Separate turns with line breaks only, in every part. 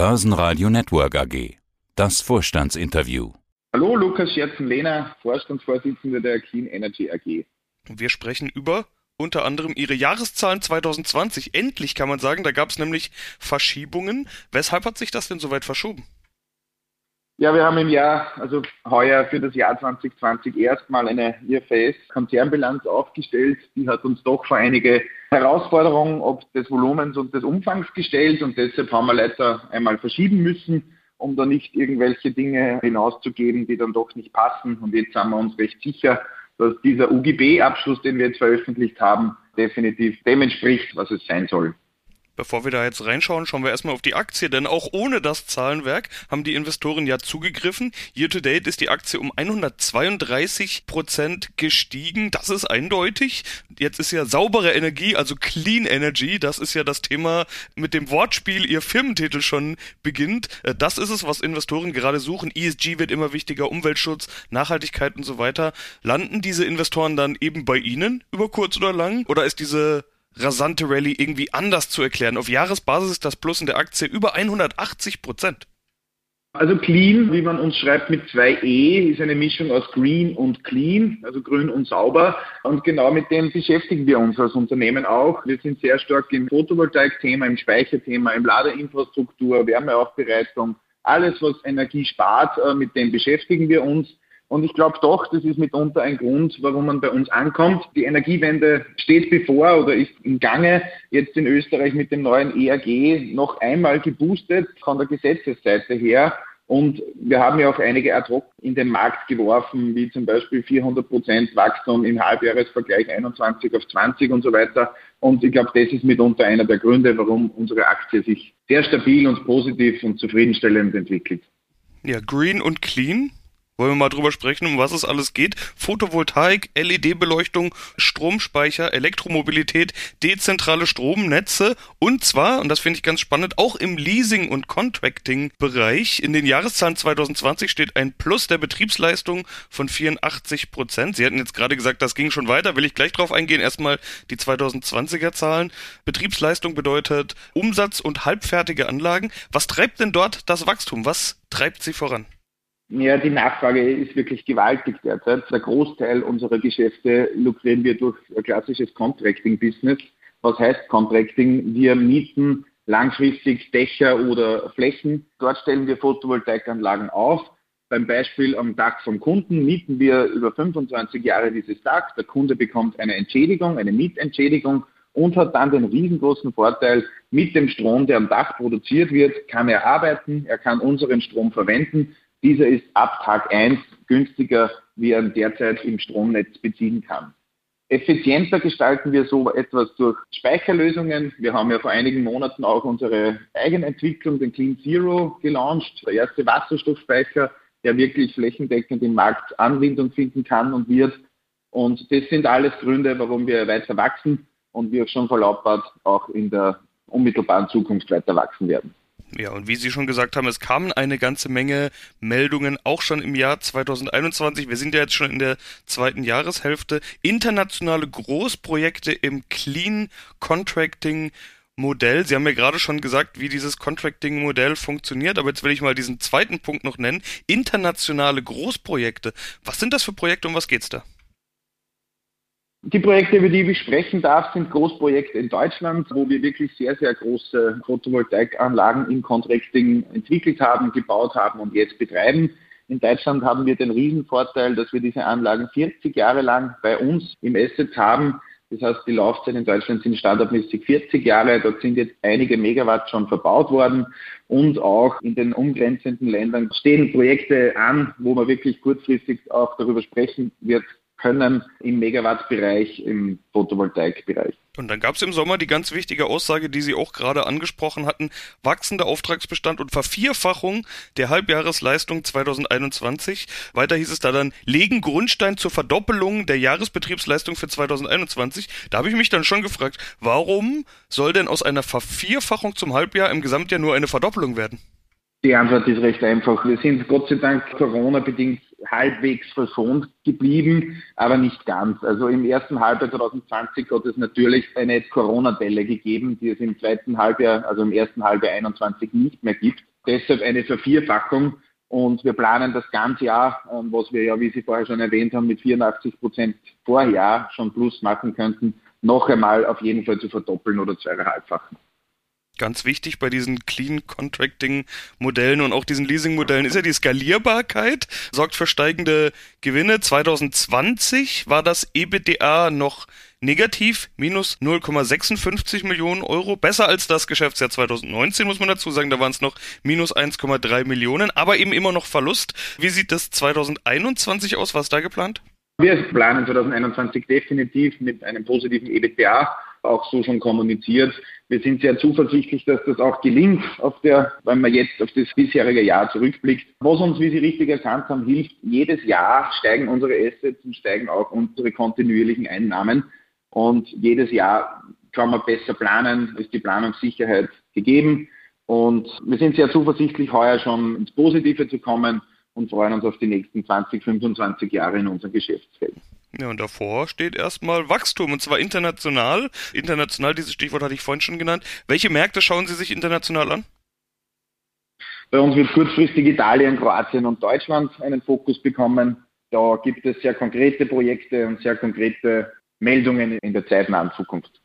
Börsenradio Network AG. Das Vorstandsinterview.
Hallo, Lukas Scherzen-Lehner, Vorstandsvorsitzender der Clean Energy AG.
Wir sprechen über unter anderem ihre Jahreszahlen 2020. Endlich kann man sagen, da gab es nämlich Verschiebungen. Weshalb hat sich das denn so weit verschoben?
Ja, wir haben im Jahr, also heuer für das Jahr 2020 erstmal eine IFRS-Konzernbilanz aufgestellt. Die hat uns doch vor einige Herausforderungen ob des Volumens und des Umfangs gestellt und deshalb haben wir leider einmal verschieben müssen, um da nicht irgendwelche Dinge hinauszugeben, die dann doch nicht passen. Und jetzt sind wir uns recht sicher, dass dieser UGB-Abschluss, den wir jetzt veröffentlicht haben, definitiv dem entspricht, was es sein soll.
Bevor wir da jetzt reinschauen, schauen wir erstmal auf die Aktie, denn auch ohne das Zahlenwerk haben die Investoren ja zugegriffen. Year to date ist die Aktie um 132 Prozent gestiegen. Das ist eindeutig. Jetzt ist ja saubere Energie, also Clean Energy, das ist ja das Thema mit dem Wortspiel ihr Firmentitel schon beginnt. Äh, das ist es, was Investoren gerade suchen. ESG wird immer wichtiger, Umweltschutz, Nachhaltigkeit und so weiter. Landen diese Investoren dann eben bei Ihnen über kurz oder lang? Oder ist diese rasante Rallye irgendwie anders zu erklären. Auf Jahresbasis ist das Plus in der Aktie über 180 Prozent.
Also Clean, wie man uns schreibt mit zwei E, ist eine Mischung aus Green und Clean, also grün und sauber. Und genau mit dem beschäftigen wir uns als Unternehmen auch. Wir sind sehr stark im Photovoltaik-Thema, im Speicherthema, im Ladeinfrastruktur, Wärmeaufbereitung. Alles, was Energie spart, äh, mit dem beschäftigen wir uns. Und ich glaube doch, das ist mitunter ein Grund, warum man bei uns ankommt. Die Energiewende steht bevor oder ist im Gange. Jetzt in Österreich mit dem neuen ERG noch einmal geboostet von der Gesetzesseite her. Und wir haben ja auch einige ad hoc in den Markt geworfen, wie zum Beispiel 400 Prozent Wachstum im Halbjahresvergleich 21 auf 20 und so weiter. Und ich glaube, das ist mitunter einer der Gründe, warum unsere Aktie sich sehr stabil und positiv und zufriedenstellend entwickelt.
Ja, Green und Clean wollen wir mal drüber sprechen, um was es alles geht? Photovoltaik, LED-Beleuchtung, Stromspeicher, Elektromobilität, dezentrale Stromnetze und zwar, und das finde ich ganz spannend, auch im Leasing- und Contracting-Bereich. In den Jahreszahlen 2020 steht ein Plus der Betriebsleistung von 84 Prozent. Sie hatten jetzt gerade gesagt, das ging schon weiter, will ich gleich drauf eingehen. Erstmal die 2020er Zahlen. Betriebsleistung bedeutet Umsatz und halbfertige Anlagen. Was treibt denn dort das Wachstum? Was treibt sie voran?
Ja, die Nachfrage ist wirklich gewaltig derzeit. Der Großteil unserer Geschäfte lukrieren wir durch klassisches Contracting-Business. Was heißt Contracting? Wir mieten langfristig Dächer oder Flächen. Dort stellen wir Photovoltaikanlagen auf. Beim Beispiel am Dach vom Kunden mieten wir über 25 Jahre dieses Dach. Der Kunde bekommt eine Entschädigung, eine Mietentschädigung und hat dann den riesengroßen Vorteil, mit dem Strom, der am Dach produziert wird, kann er arbeiten, er kann unseren Strom verwenden dieser ist ab Tag 1 günstiger, wie er derzeit im Stromnetz beziehen kann. Effizienter gestalten wir so etwas durch Speicherlösungen. Wir haben ja vor einigen Monaten auch unsere Eigenentwicklung, den Clean Zero, gelauncht. Der erste Wasserstoffspeicher, der wirklich flächendeckend im Markt Anwendung finden kann und wird. Und das sind alles Gründe, warum wir weiter wachsen und wir schon verlautbart auch in der unmittelbaren Zukunft weiter wachsen werden.
Ja, und wie Sie schon gesagt haben, es kamen eine ganze Menge Meldungen, auch schon im Jahr 2021. Wir sind ja jetzt schon in der zweiten Jahreshälfte. Internationale Großprojekte im Clean Contracting Modell. Sie haben ja gerade schon gesagt, wie dieses Contracting-Modell funktioniert, aber jetzt will ich mal diesen zweiten Punkt noch nennen. Internationale Großprojekte. Was sind das für Projekte und was geht's da?
Die Projekte, über die ich sprechen darf, sind Großprojekte in Deutschland, wo wir wirklich sehr, sehr große Photovoltaikanlagen im Contracting entwickelt haben, gebaut haben und jetzt betreiben. In Deutschland haben wir den Riesenvorteil, dass wir diese Anlagen 40 Jahre lang bei uns im Asset haben. Das heißt, die Laufzeit in Deutschland sind standardmäßig 40 Jahre. Dort sind jetzt einige Megawatt schon verbaut worden. Und auch in den umgrenzenden Ländern stehen Projekte an, wo man wirklich kurzfristig auch darüber sprechen wird, können im Megawattbereich, im Photovoltaikbereich.
Und dann gab es im Sommer die ganz wichtige Aussage, die Sie auch gerade angesprochen hatten, wachsender Auftragsbestand und Vervierfachung der Halbjahresleistung 2021. Weiter hieß es da dann, legen Grundstein zur Verdoppelung der Jahresbetriebsleistung für 2021. Da habe ich mich dann schon gefragt, warum soll denn aus einer Vervierfachung zum Halbjahr im Gesamtjahr nur eine Verdoppelung werden?
Die Antwort ist recht einfach. Wir sind Gott sei Dank Corona-bedingt halbwegs verschont geblieben, aber nicht ganz. Also im ersten Halbjahr 2020 hat es natürlich eine Corona-Delle gegeben, die es im zweiten Halbjahr, also im ersten Halbjahr 21 nicht mehr gibt. deshalb eine Vervierfachung und wir planen das ganze Jahr, ähm, was wir ja, wie Sie vorher schon erwähnt haben, mit 84 Prozent Vorjahr schon plus machen könnten, noch einmal auf jeden Fall zu verdoppeln oder zweieinhalbfachen.
Ganz wichtig bei diesen Clean Contracting Modellen und auch diesen Leasing Modellen ist ja die Skalierbarkeit, sorgt für steigende Gewinne. 2020 war das EBITDA noch negativ, minus 0,56 Millionen Euro. Besser als das Geschäftsjahr 2019, muss man dazu sagen. Da waren es noch minus 1,3 Millionen, aber eben immer noch Verlust. Wie sieht das 2021 aus? Was da geplant?
Wir planen 2021 definitiv mit einem positiven EBITDA, auch so schon kommuniziert. Wir sind sehr zuversichtlich, dass das auch gelingt, auf der, wenn man jetzt auf das bisherige Jahr zurückblickt. Was uns, wie Sie richtig erkannt haben, hilft, jedes Jahr steigen unsere Assets und steigen auch unsere kontinuierlichen Einnahmen. Und jedes Jahr kann man besser planen, ist die Planungssicherheit gegeben. Und wir sind sehr zuversichtlich, heuer schon ins Positive zu kommen und freuen uns auf die nächsten 20, 25 Jahre in unserem Geschäftsfeld.
Ja, und davor steht erstmal Wachstum, und zwar international. International, dieses Stichwort hatte ich vorhin schon genannt. Welche Märkte schauen Sie sich international an?
Bei uns wird kurzfristig Italien, Kroatien und Deutschland einen Fokus bekommen. Da gibt es sehr konkrete Projekte und sehr konkrete Meldungen in der zeitnahen Zukunft.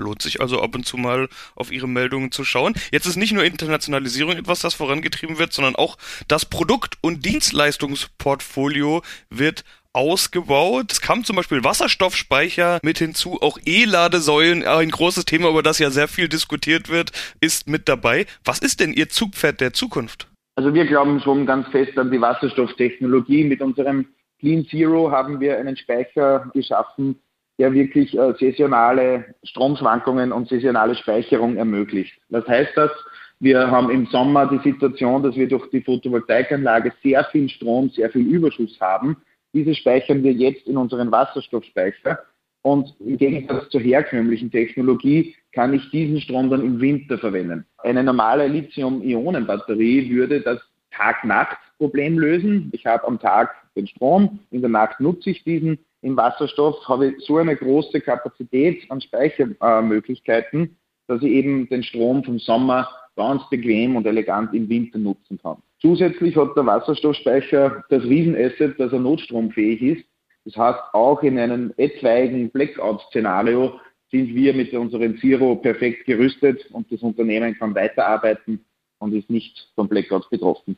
Lohnt sich also ab und zu mal auf Ihre Meldungen zu schauen. Jetzt ist nicht nur Internationalisierung etwas, das vorangetrieben wird, sondern auch das Produkt- und Dienstleistungsportfolio wird ausgebaut. Es kam zum Beispiel Wasserstoffspeicher mit hinzu, auch E-Ladesäulen, ein großes Thema, über das ja sehr viel diskutiert wird, ist mit dabei. Was ist denn Ihr Zugpferd der Zukunft?
Also wir glauben schon ganz fest an die Wasserstofftechnologie. Mit unserem Clean Zero haben wir einen Speicher geschaffen, der wirklich äh, saisonale Stromschwankungen und saisonale Speicherung ermöglicht. Was heißt das? Wir haben im Sommer die Situation, dass wir durch die Photovoltaikanlage sehr viel Strom, sehr viel Überschuss haben. Diese speichern wir jetzt in unseren Wasserstoffspeicher. Und im Gegensatz zur herkömmlichen Technologie kann ich diesen Strom dann im Winter verwenden. Eine normale Lithium-Ionen-Batterie würde das Tag-Nacht-Problem lösen. Ich habe am Tag den Strom, in der Nacht nutze ich diesen. Im Wasserstoff habe ich so eine große Kapazität an Speichermöglichkeiten, dass ich eben den Strom vom Sommer ganz bequem und elegant im Winter nutzen kann. Zusätzlich hat der Wasserstoffspeicher das Riesenasset, dass er notstromfähig ist. Das heißt, auch in einem etwaigen Blackout-Szenario sind wir mit unserem Zero perfekt gerüstet und das Unternehmen kann weiterarbeiten und ist nicht vom Blackout betroffen.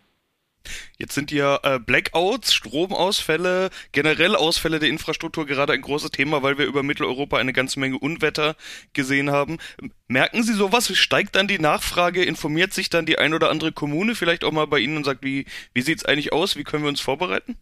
Jetzt sind ja äh, Blackouts, Stromausfälle, generell Ausfälle der Infrastruktur gerade ein großes Thema, weil wir über Mitteleuropa eine ganze Menge Unwetter gesehen haben. Merken Sie sowas? Steigt dann die Nachfrage? Informiert sich dann die ein oder andere Kommune vielleicht auch mal bei Ihnen und sagt, wie, wie sieht's eigentlich aus? Wie können wir uns vorbereiten?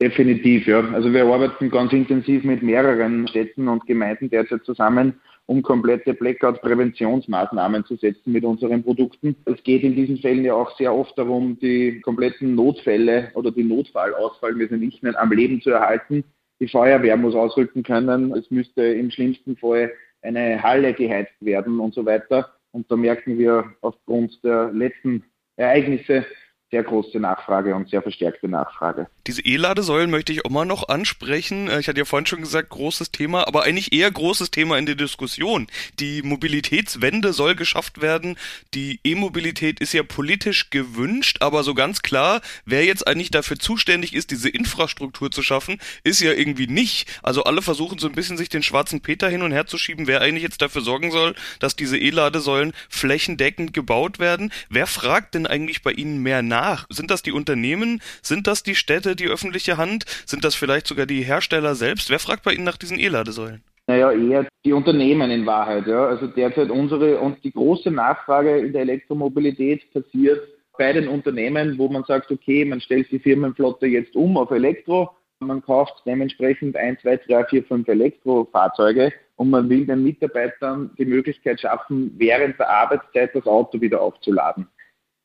Definitiv, ja. Also wir arbeiten ganz intensiv mit mehreren Städten und Gemeinden derzeit zusammen, um komplette Blackout-Präventionsmaßnahmen zu setzen mit unseren Produkten. Es geht in diesen Fällen ja auch sehr oft darum, die kompletten Notfälle oder die Notfallausfallmöglichkeiten nicht mehr am Leben zu erhalten. Die Feuerwehr muss ausrücken können. Es müsste im schlimmsten Fall eine Halle geheizt werden und so weiter. Und da merken wir aufgrund der letzten Ereignisse, sehr große Nachfrage und sehr verstärkte Nachfrage.
Diese E-Ladesäulen möchte ich auch mal noch ansprechen. Äh, ich hatte ja vorhin schon gesagt, großes Thema, aber eigentlich eher großes Thema in der Diskussion. Die Mobilitätswende soll geschafft werden. Die E-Mobilität ist ja politisch gewünscht, aber so ganz klar, wer jetzt eigentlich dafür zuständig ist, diese Infrastruktur zu schaffen, ist ja irgendwie nicht. Also alle versuchen so ein bisschen sich den schwarzen Peter hin und her zu schieben, wer eigentlich jetzt dafür sorgen soll, dass diese E-Ladesäulen flächendeckend gebaut werden. Wer fragt denn eigentlich bei Ihnen mehr nach? nach? Sind das die Unternehmen? Sind das die Städte, die öffentliche Hand? Sind das vielleicht sogar die Hersteller selbst? Wer fragt bei Ihnen nach diesen E-Ladesäulen?
Naja, eher die Unternehmen in Wahrheit. Ja. Also derzeit unsere und die große Nachfrage in der Elektromobilität passiert bei den Unternehmen, wo man sagt, okay, man stellt die Firmenflotte jetzt um auf Elektro, man kauft dementsprechend ein, zwei, drei, vier, fünf Elektrofahrzeuge und man will den Mitarbeitern die Möglichkeit schaffen, während der Arbeitszeit das Auto wieder aufzuladen.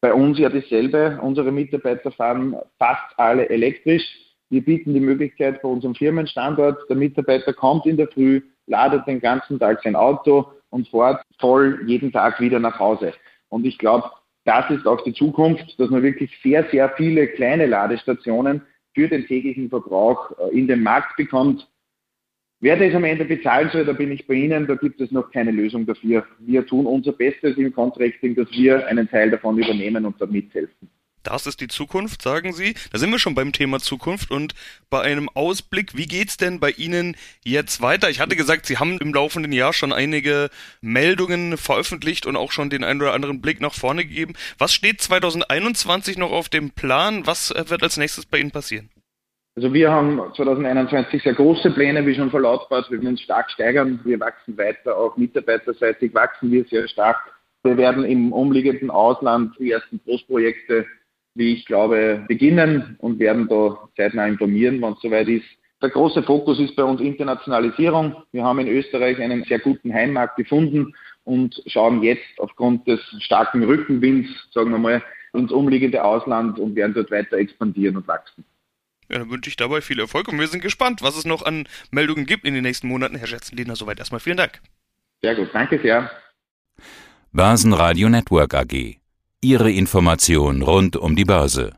Bei uns ja dasselbe. Unsere Mitarbeiter fahren fast alle elektrisch. Wir bieten die Möglichkeit bei unserem Firmenstandort, der Mitarbeiter kommt in der Früh, ladet den ganzen Tag sein Auto und fährt voll jeden Tag wieder nach Hause. Und ich glaube, das ist auch die Zukunft, dass man wirklich sehr, sehr viele kleine Ladestationen für den täglichen Verbrauch äh, in den Markt bekommt. Wer das am Ende bezahlen soll, da bin ich bei Ihnen, da gibt es noch keine Lösung dafür. Wir tun unser Bestes im Contracting, dass wir einen Teil davon übernehmen und da mithelfen.
Das ist die Zukunft, sagen Sie. Da sind wir schon beim Thema Zukunft und bei einem Ausblick. Wie geht's denn bei Ihnen jetzt weiter? Ich hatte gesagt, Sie haben im laufenden Jahr schon einige Meldungen veröffentlicht und auch schon den einen oder anderen Blick nach vorne gegeben. Was steht 2021 noch auf dem Plan? Was wird als nächstes bei Ihnen passieren?
Also wir haben 2021 sehr große Pläne, wie schon verlautbart. Wir werden uns stark steigern. Wir wachsen weiter. Auch mitarbeiterseitig wachsen wir sehr stark. Wir werden im umliegenden Ausland die ersten Großprojekte wie ich glaube, beginnen und werden da zeitnah informieren, wenn es soweit ist. Der große Fokus ist bei uns Internationalisierung. Wir haben in Österreich einen sehr guten Heimmarkt gefunden und schauen jetzt aufgrund des starken Rückenwinds, sagen wir mal, ins umliegende Ausland und werden dort weiter expandieren und wachsen.
Ja, dann wünsche ich dabei viel Erfolg und wir sind gespannt, was es noch an Meldungen gibt in den nächsten Monaten. Herr Schätzenlehner, soweit erstmal vielen Dank.
Sehr gut, danke sehr.
Basen Radio Network AG Ihre Information rund um die Börse.